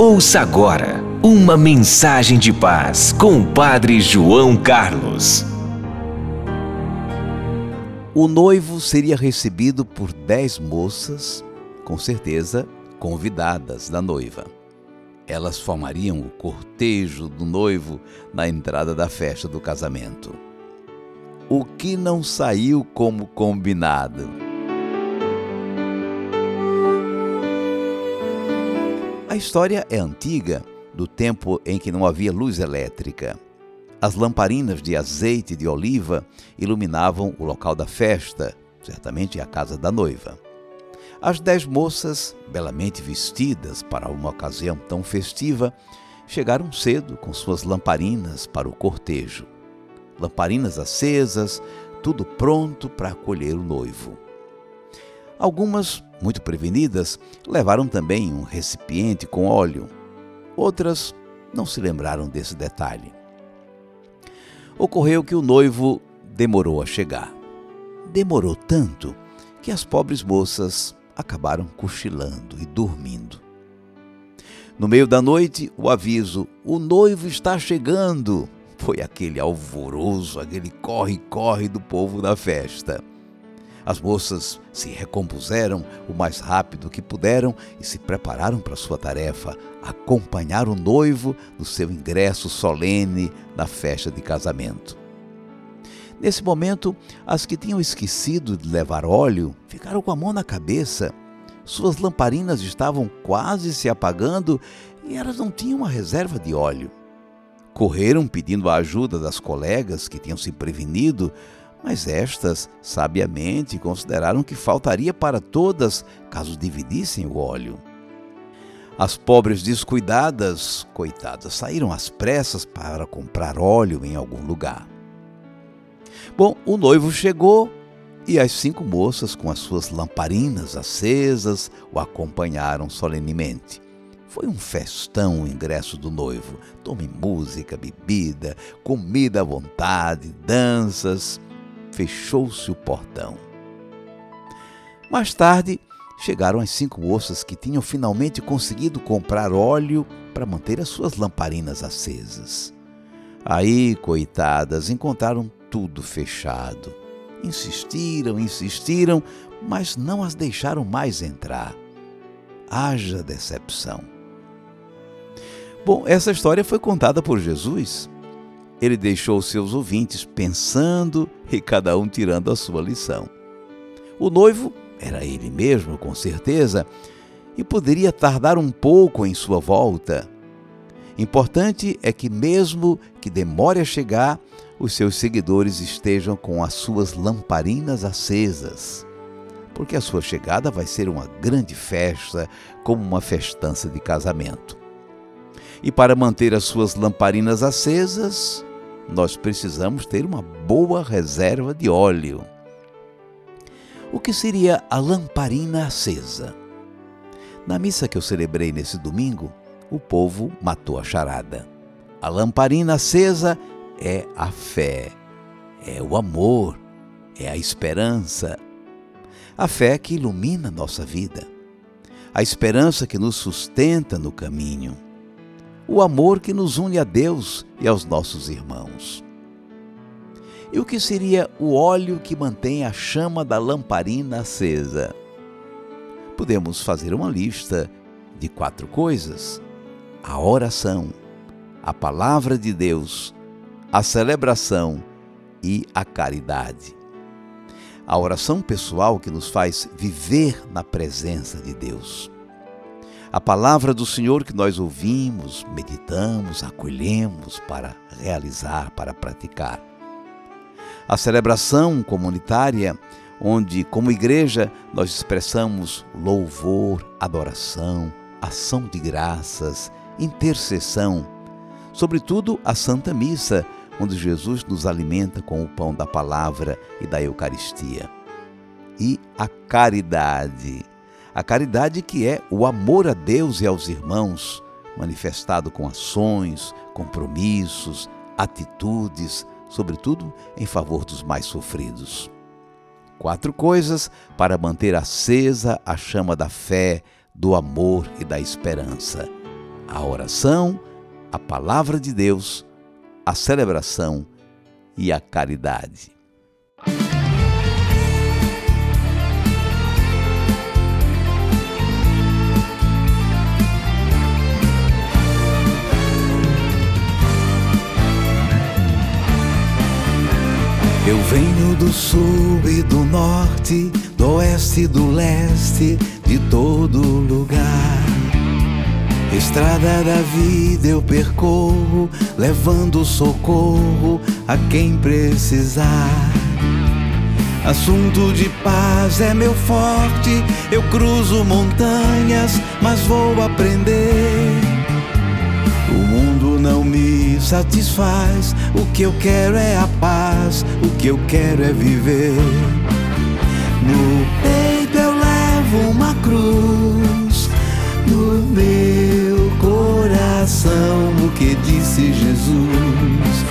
Ouça agora uma mensagem de paz com o Padre João Carlos. O noivo seria recebido por dez moças, com certeza convidadas da noiva. Elas formariam o cortejo do noivo na entrada da festa do casamento. O que não saiu como combinado? História é antiga, do tempo em que não havia luz elétrica. As lamparinas de azeite de oliva iluminavam o local da festa, certamente a casa da noiva. As dez moças, belamente vestidas para uma ocasião tão festiva, chegaram cedo com suas lamparinas para o cortejo. Lamparinas acesas, tudo pronto para acolher o noivo. Algumas, muito prevenidas, levaram também um recipiente com óleo. Outras não se lembraram desse detalhe. Ocorreu que o noivo demorou a chegar. Demorou tanto que as pobres moças acabaram cochilando e dormindo. No meio da noite, o aviso: o noivo está chegando. Foi aquele alvoroço, aquele corre-corre do povo da festa. As moças se recompuseram o mais rápido que puderam e se prepararam para sua tarefa, acompanhar o noivo no seu ingresso solene na festa de casamento. Nesse momento, as que tinham esquecido de levar óleo ficaram com a mão na cabeça. Suas lamparinas estavam quase se apagando e elas não tinham uma reserva de óleo. Correram pedindo a ajuda das colegas que tinham se prevenido, mas estas, sabiamente, consideraram que faltaria para todas caso dividissem o óleo. As pobres descuidadas, coitadas, saíram às pressas para comprar óleo em algum lugar. Bom, o noivo chegou e as cinco moças, com as suas lamparinas acesas, o acompanharam solenemente. Foi um festão o ingresso do noivo. Tome música, bebida, comida à vontade, danças. Fechou-se o portão. Mais tarde, chegaram as cinco moças que tinham finalmente conseguido comprar óleo para manter as suas lamparinas acesas. Aí, coitadas, encontraram tudo fechado. Insistiram, insistiram, mas não as deixaram mais entrar. Haja decepção. Bom, essa história foi contada por Jesus. Ele deixou seus ouvintes pensando e cada um tirando a sua lição. O noivo era ele mesmo, com certeza, e poderia tardar um pouco em sua volta. Importante é que, mesmo que demore a chegar, os seus seguidores estejam com as suas lamparinas acesas, porque a sua chegada vai ser uma grande festa, como uma festança de casamento. E para manter as suas lamparinas acesas, nós precisamos ter uma boa reserva de óleo. O que seria a lamparina acesa? Na missa que eu celebrei nesse domingo, o povo matou a charada. A lamparina acesa é a fé, é o amor, é a esperança. A fé que ilumina nossa vida, a esperança que nos sustenta no caminho, o amor que nos une a Deus e aos nossos irmãos. E o que seria o óleo que mantém a chama da lamparina acesa? Podemos fazer uma lista de quatro coisas: a oração, a palavra de Deus, a celebração e a caridade. A oração pessoal que nos faz viver na presença de Deus. A palavra do Senhor que nós ouvimos, meditamos, acolhemos para realizar, para praticar a celebração comunitária, onde, como igreja, nós expressamos louvor, adoração, ação de graças, intercessão, sobretudo a Santa Missa, onde Jesus nos alimenta com o pão da palavra e da Eucaristia. E a caridade. A caridade que é o amor a Deus e aos irmãos, manifestado com ações, compromissos, atitudes, sobretudo em favor dos mais sofridos. Quatro coisas para manter acesa a chama da fé, do amor e da esperança: a oração, a palavra de Deus, a celebração e a caridade. Eu venho do sul e do norte, do oeste e do leste, de todo lugar. Estrada da vida eu percorro, levando socorro a quem precisar. Assunto de paz é meu forte, eu cruzo montanhas, mas vou aprender. Mundo não me satisfaz, o que eu quero é a paz, o que eu quero é viver. No peito eu levo uma cruz, no meu coração, o que disse Jesus.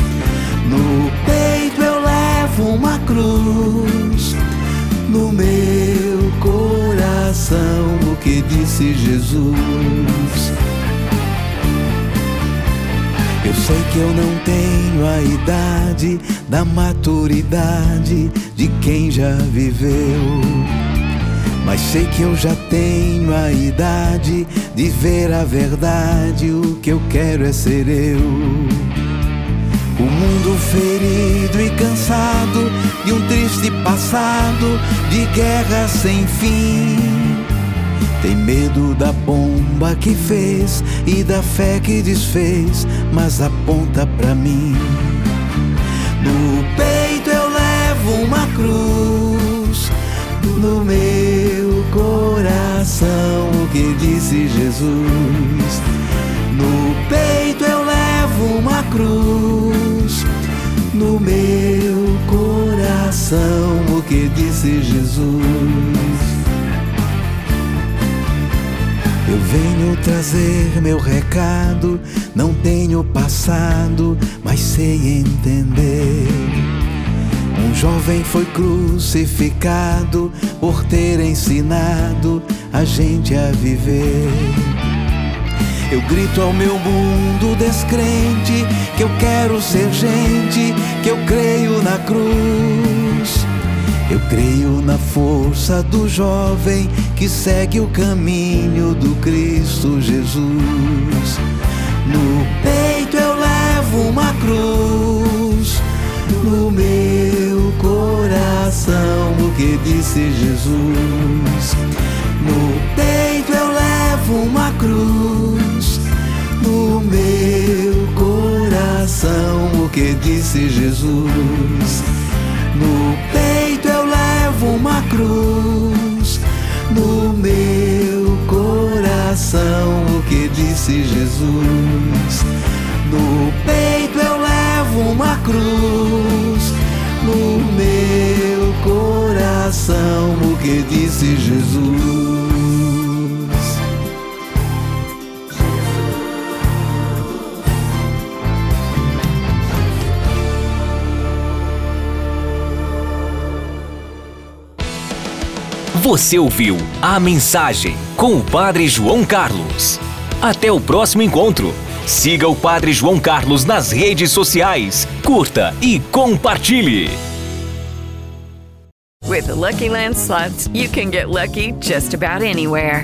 No peito eu levo uma cruz, no meu coração, o que disse Jesus. Eu sei que eu não tenho a idade da maturidade de quem já viveu. Mas sei que eu já tenho a idade de ver a verdade. O que eu quero é ser eu. O mundo ferido e cansado de um triste passado, de guerra sem fim. Tem medo da bomba que fez e da fé que desfez, mas aponta pra mim. No peito eu levo uma cruz, no meu coração o que disse Jesus. No peito eu levo uma cruz, no meu coração o que disse Jesus. Eu venho trazer meu recado, não tenho passado, mas sei entender. Um jovem foi crucificado por ter ensinado a gente a viver. Eu grito ao meu mundo descrente que eu quero ser gente, que eu creio na cruz. Eu creio na força do jovem que segue o caminho do Cristo Jesus. No peito eu levo uma cruz, no meu coração o que disse Jesus. No peito eu levo uma cruz, no meu coração o que disse Jesus. No peito eu levo uma cruz, no meu coração o que disse Jesus. No peito eu levo uma cruz, no meu coração o que disse Jesus. Você ouviu a mensagem com o Padre João Carlos. Até o próximo encontro. Siga o Padre João Carlos nas redes sociais, curta e compartilhe. With the Lucky Land slots, you can get lucky just about anywhere.